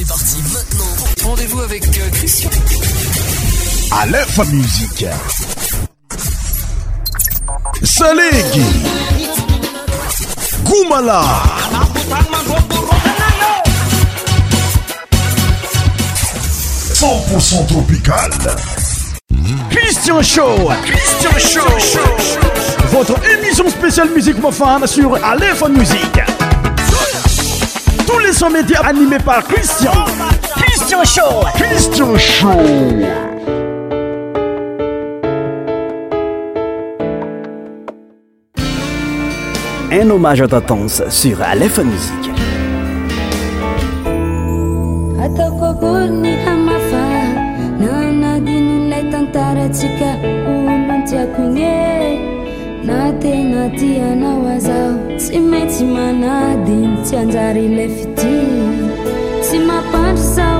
C'est parti maintenant. Rendez-vous avec euh, Christian. À musique. Salegi. Goumala. Cent tropical. Christian Show. Christian Show. Votre émission spéciale musique mofane sur Aleph musique. Émission média animé par Christian. Christian Show. Christian Show. Un hommage à ta sur Aleph Musique. na tegna ty anao azao tsy matsy manadigny tsy anjary ile fiti tsy mampatry zao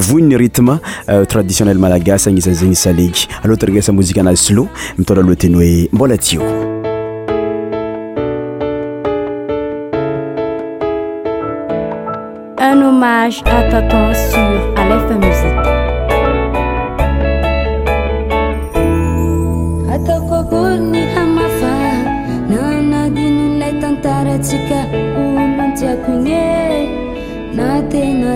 voinny rythme euh, traditionnel malagasy agnyizanizagny saleky alohatarany resa mozika anazy sylo mitonra loha teny hoe mbola tioa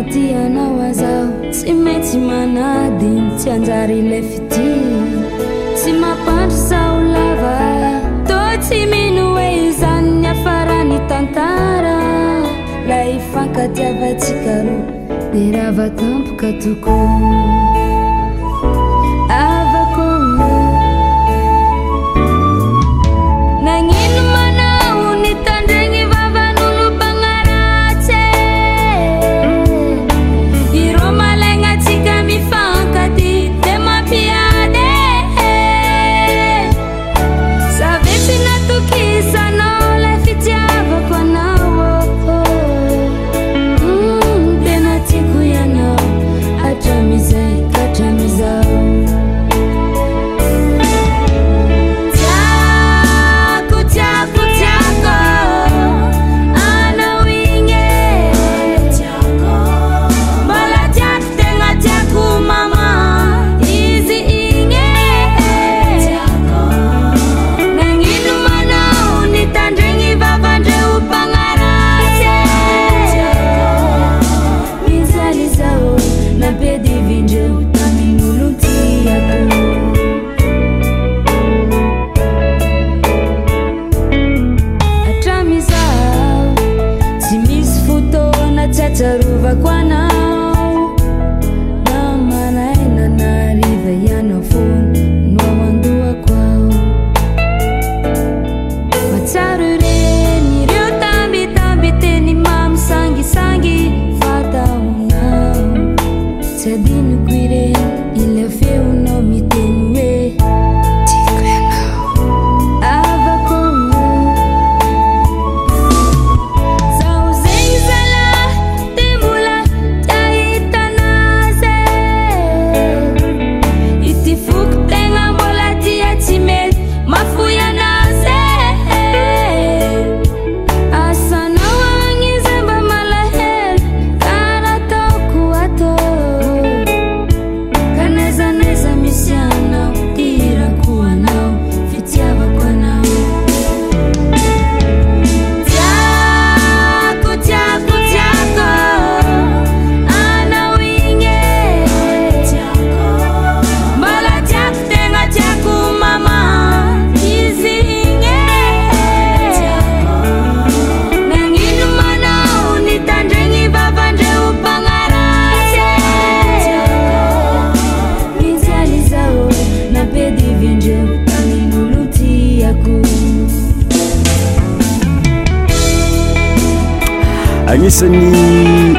tyanao azao tsy maintsy manadiny tsy anjary ile fiti tsy mampandry zao lava to tsy mino hoe iozanyny afarany tantara lah hifankatiavatsikaro di ravatampoka tokony listening.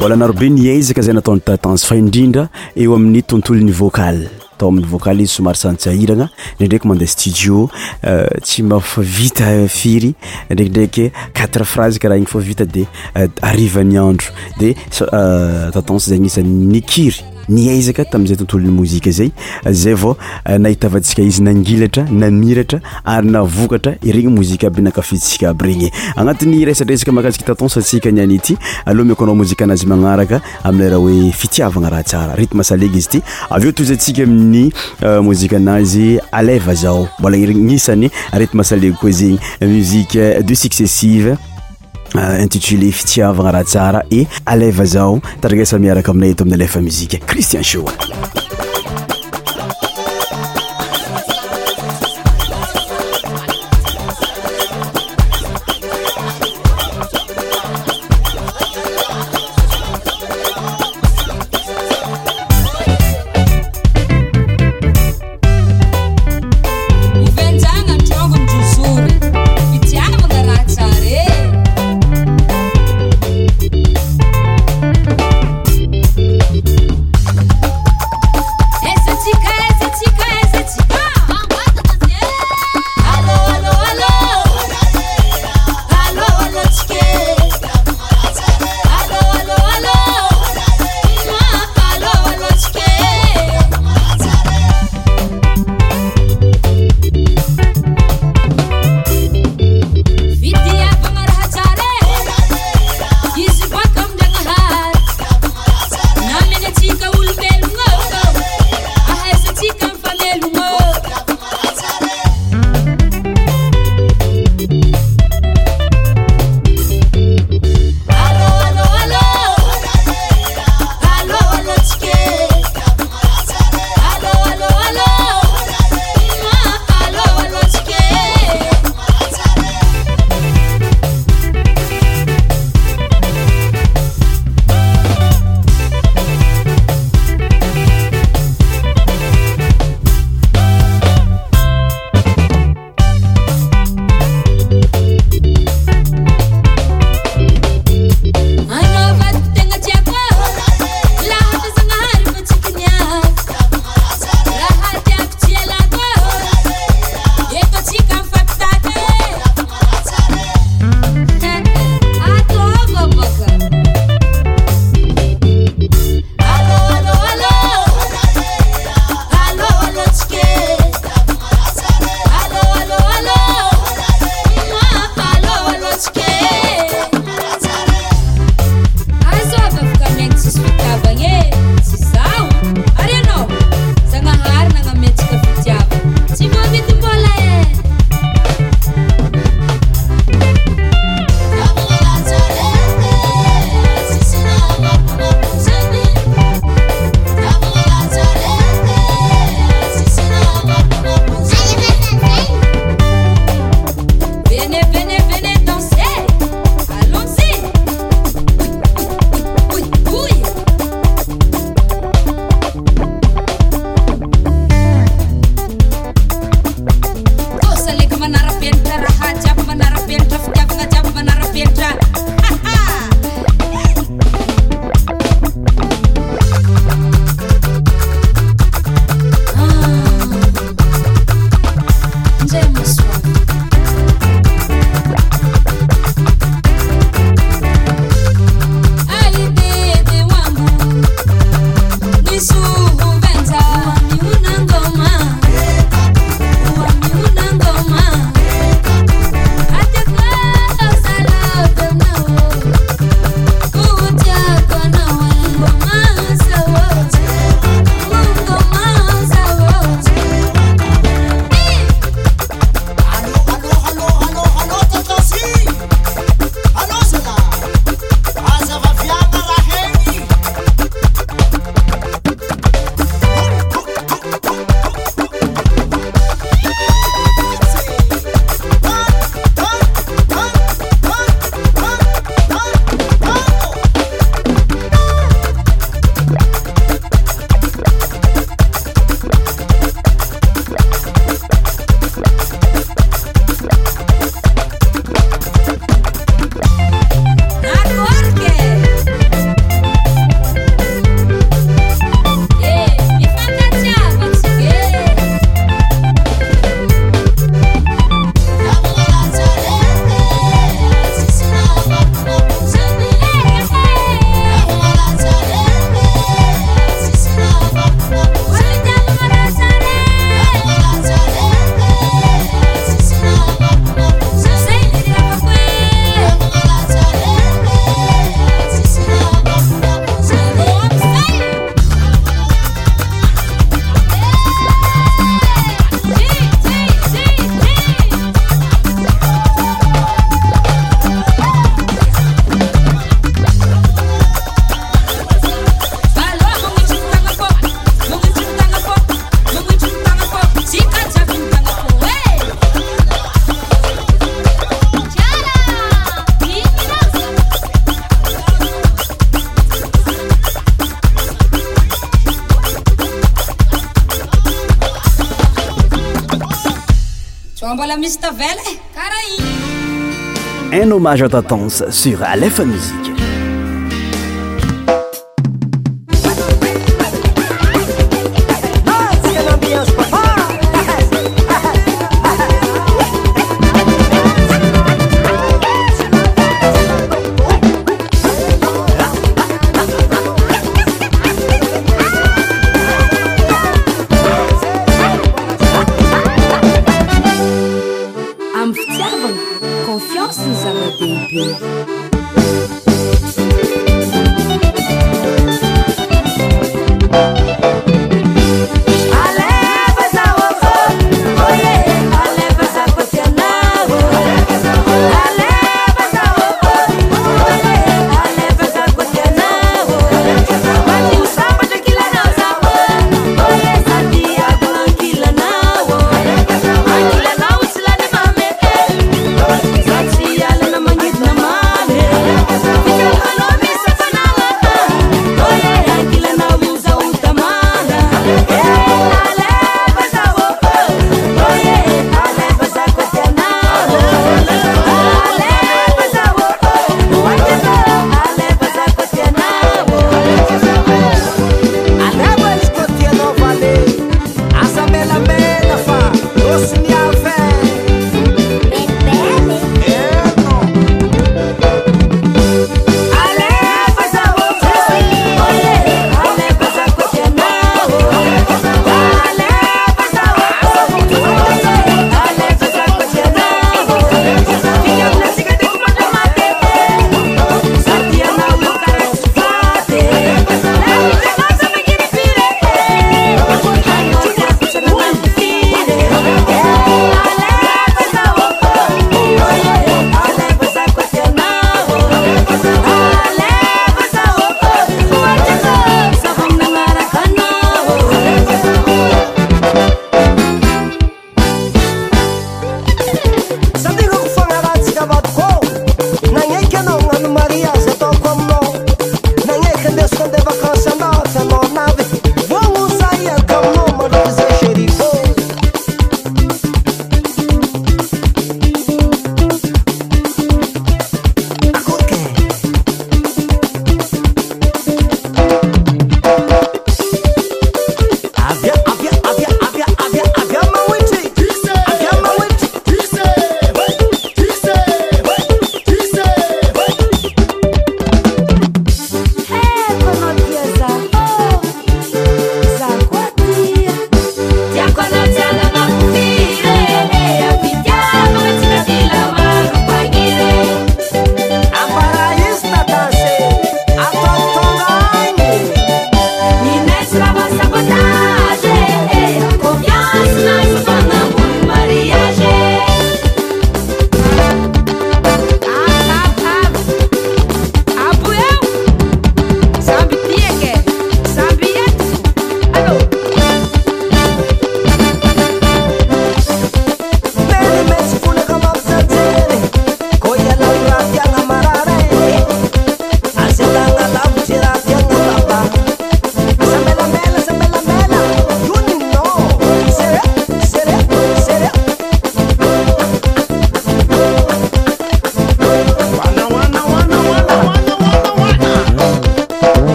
mbola anarobe ni azaka zay nataony tatense faindrindra eo amin'ny tontolon'ny vocaly atao amin'ny vocaly izy somary santsyahiragna e indraiky mandeha studio euh, tsy mafa vita firy ndraikindraiky quatre frase karaha igny fa vita di euh, arivany andro di euh, tatense zay gnyisany nikiry nieizaka tamzay tontolony mozika zay zay va eh, nahitavantsika izy nangilatra namiratra ary navokatra regny mozika abynakafiisika aby regnyagnat'y resaresakamakazikttonsika nya ity ala mikoanao moziazy manaraka amieraha oe fitiavana raha tsara retmsaeg izy ty aeo toztsika aminy eh, mozikanazy aleva zao mbola isany retmsaleg koa zegny mzie eh, desuccessive Euh, intitulé fitsiavagna raha tsara e aleva zao taragesa miaraka aminay eto ami'ny alefa mizika christien sho Voilà, está velha, cara Un hommage à Tatance sur Aleph Musique.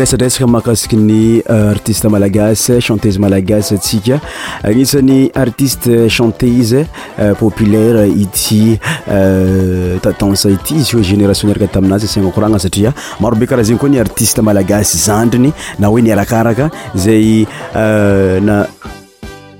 resadresaka makasiky ny euh, artiste malagasy chantése malagasy atsika agnisan'ny artiste chanté izy euh, populaire ity euh, tatense ity izy o génération niaraka taminazy sagna korana satria maro be karaha zegny koa ni artiste malagasy zandriny na hoe niarakaraka zay na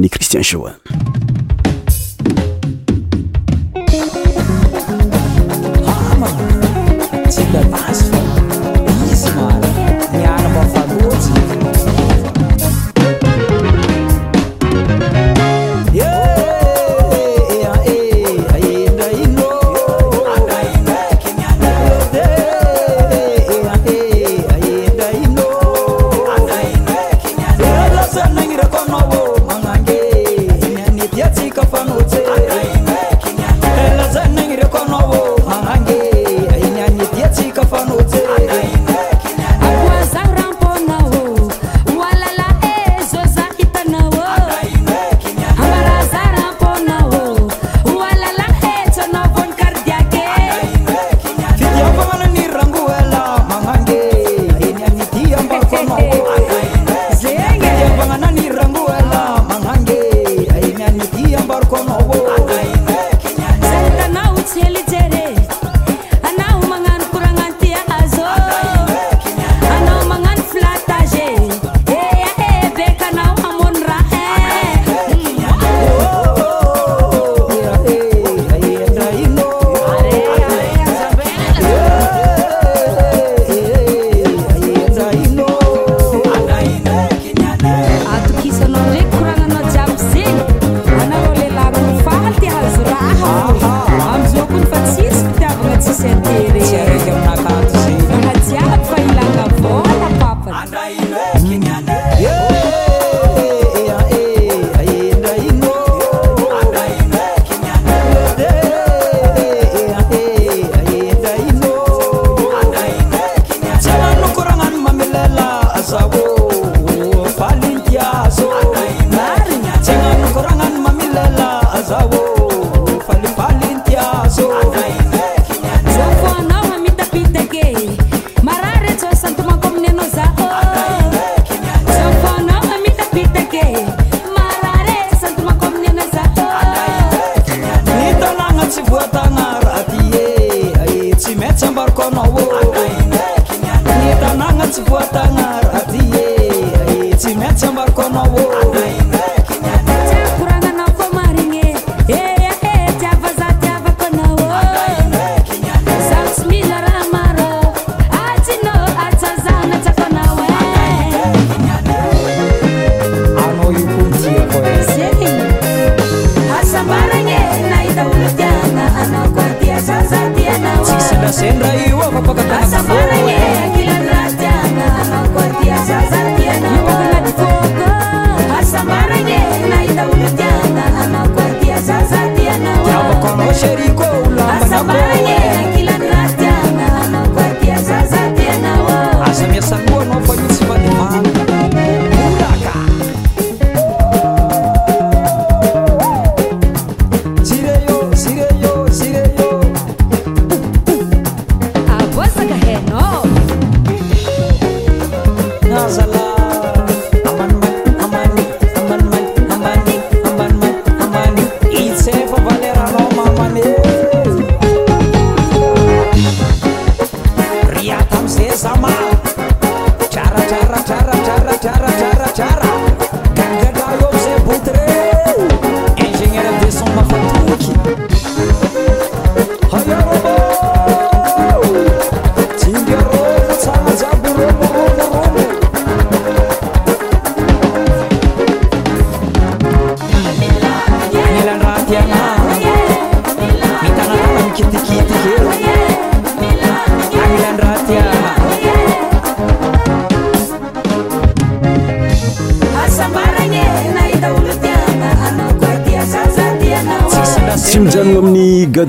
你 e cristian cowa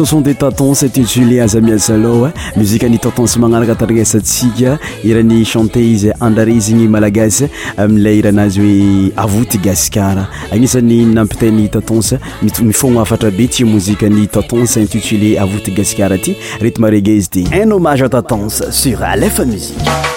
oson de tatons intutulier aza miasaloa muzike ny tatons magnaraka taranasatsika irany chanté izy andarez igny malagasy amiley euh, iranazy hoe avoty gasikara agnisany nampitany tatons mifogna afatra be ty mozikeny tatonc intutulie avoty gasikara aty retimarigue izy ty un hommage e tatons sur alef musiqe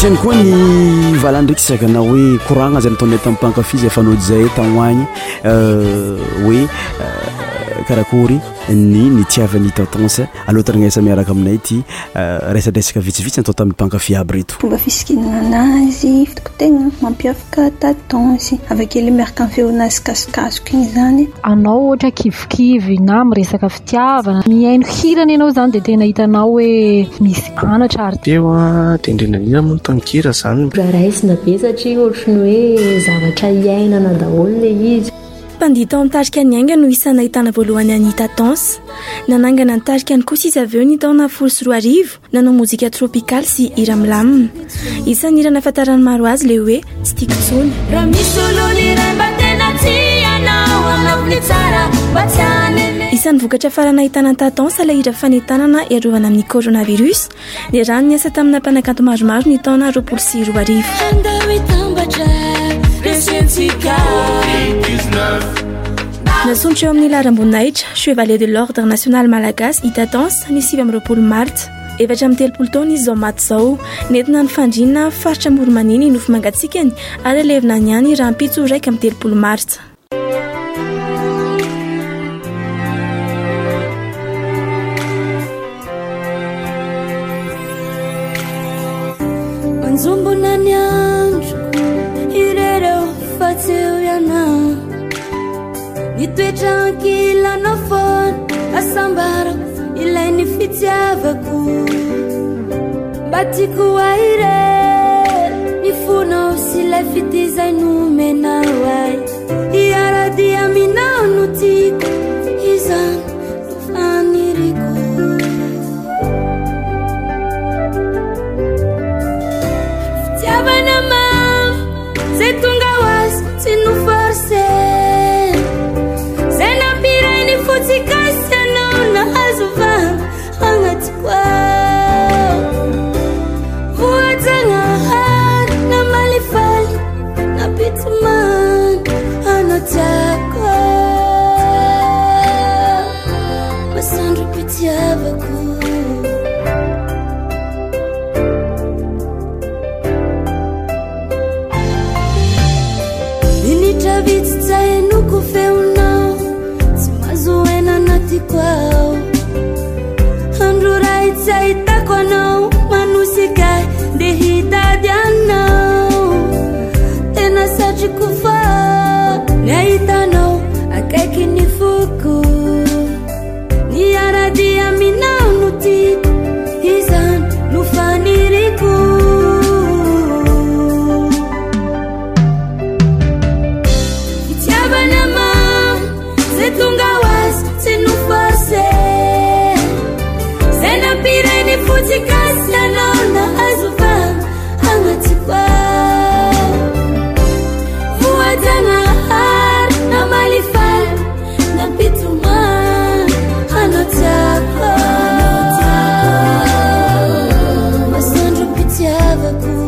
syany koa ny valany ndraiky syaikana hoe courantna zay na ataonayta mpankafizy efa anaojy zay tan hoagny euh, hoe euh, karakory ny nitiavany tatense alotany ny esa miaraka aminay ty euh, resadresaka vitsivitsy natao tamin'ny mpankafi aby reto fomba fisikinana anazy fitikotegna mampiavaka tatonsy avakely miaraka amy feonazy kazokasoko igny zany anao ohatra kivikivy na miresaka fitiavana miaino hirana ianao zany dia tena hitanao hoe misy zanatrary teoa tendrena nia miotankira zanyra resina be satria ohatrany hoe zavatra iaina na daholo le izy panditao min'ntarika ny ainga no isanahitana voalohany ny tatens nanangana nytarika any kos izy aveo ny taona folo sy roa arivo nanao mozika tropikaly sy iramilamina isany irana fantaranomaro azy la hoe tsy tiakosonyisan'nyvokatra faranahitana tatensa lay ira fanentanana iarovana amin'ni korona virus di rano ny asa taminampanakanto maromaro ny taona roapolo sy ra ari nasonotra eo amin'ny lahramboninahitra chevalet de l'ordre national malagasy ita danse misyivy amroapolo marita efatra amin'y telopolo taona izy zao maty izao nentina ny fandrinna faritra ambolymaninyy nofo mangatsikany ary alevina any any raha mpitsoa raiky ami'y telopolo marita soetrankilanao fona asambara ilay ny fitiavako mba tiako ai re ny fonao sy lay fitizay no menao ay aku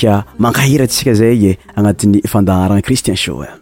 ka mankahirantsika zay e agnatin'ny fandaharana cristien shoe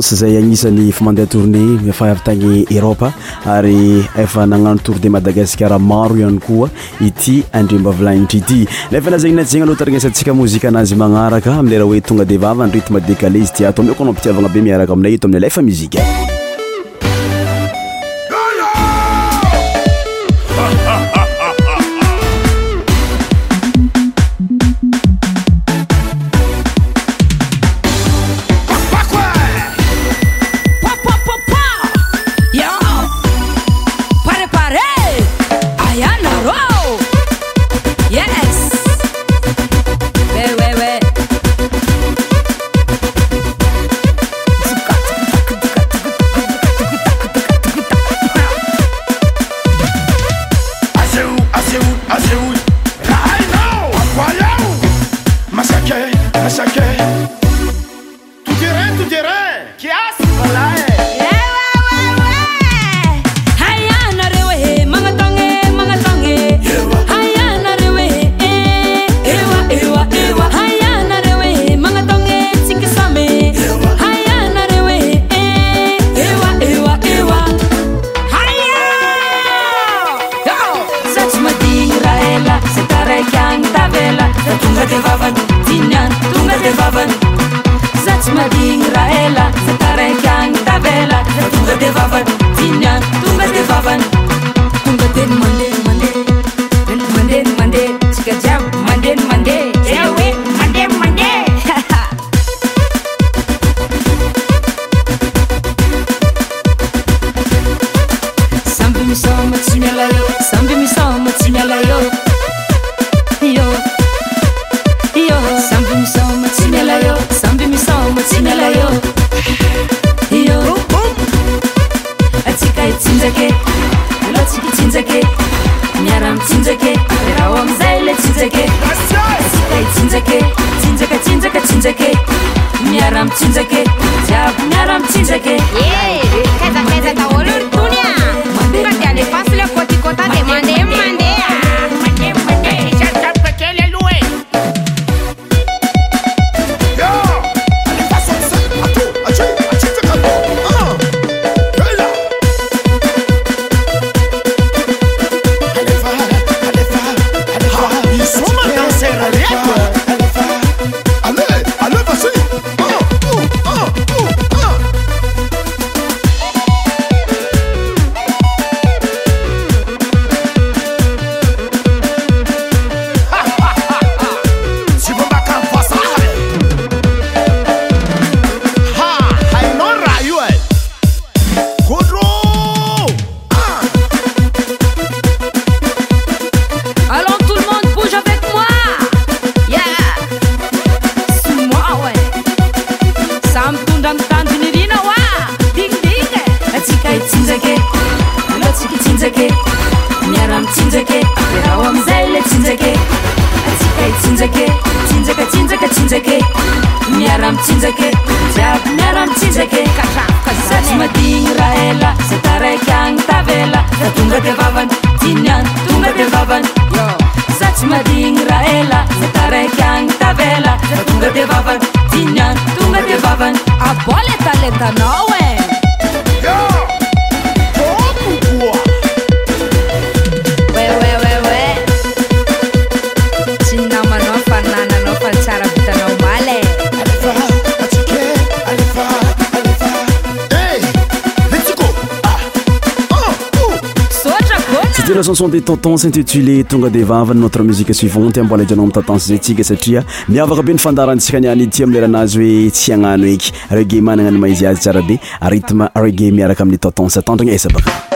sy zay agnisany famandeha tourné faavytagny eropa ary efa nagnano tour de madagascara maro ihany koa ity andreo m-ba vilanitry ity nefanazegny naty zegny aloha taragnesantsika mozika anazy magnaraka amileraha hoe tonga de vava andr to ma décalé izy di atao amikoa anao mpitiavagna be miaraka aminay ito aminay leefa mizika tentons intitulé tonga de vavany notre musique suivante ambola idranana mi tentense zayntsika satria miavaka be nifandarantsika ny an iti amileranazy hoe tsy agnano aky reguet managna ny maizy azy tsara be ritme reguet miaraka amin'ny tentonse atandri gny esa baka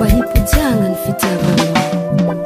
bahipujanga nfitiye abantu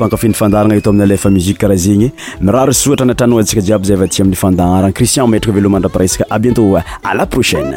pakafindy fandaragna eto aminy alefa muzike karaha zegny miraro oatra anatranaontsika jiaby zay va ty aminny fandaarana cristian metraka veloa mandraparesaka a bientôt a la prochaine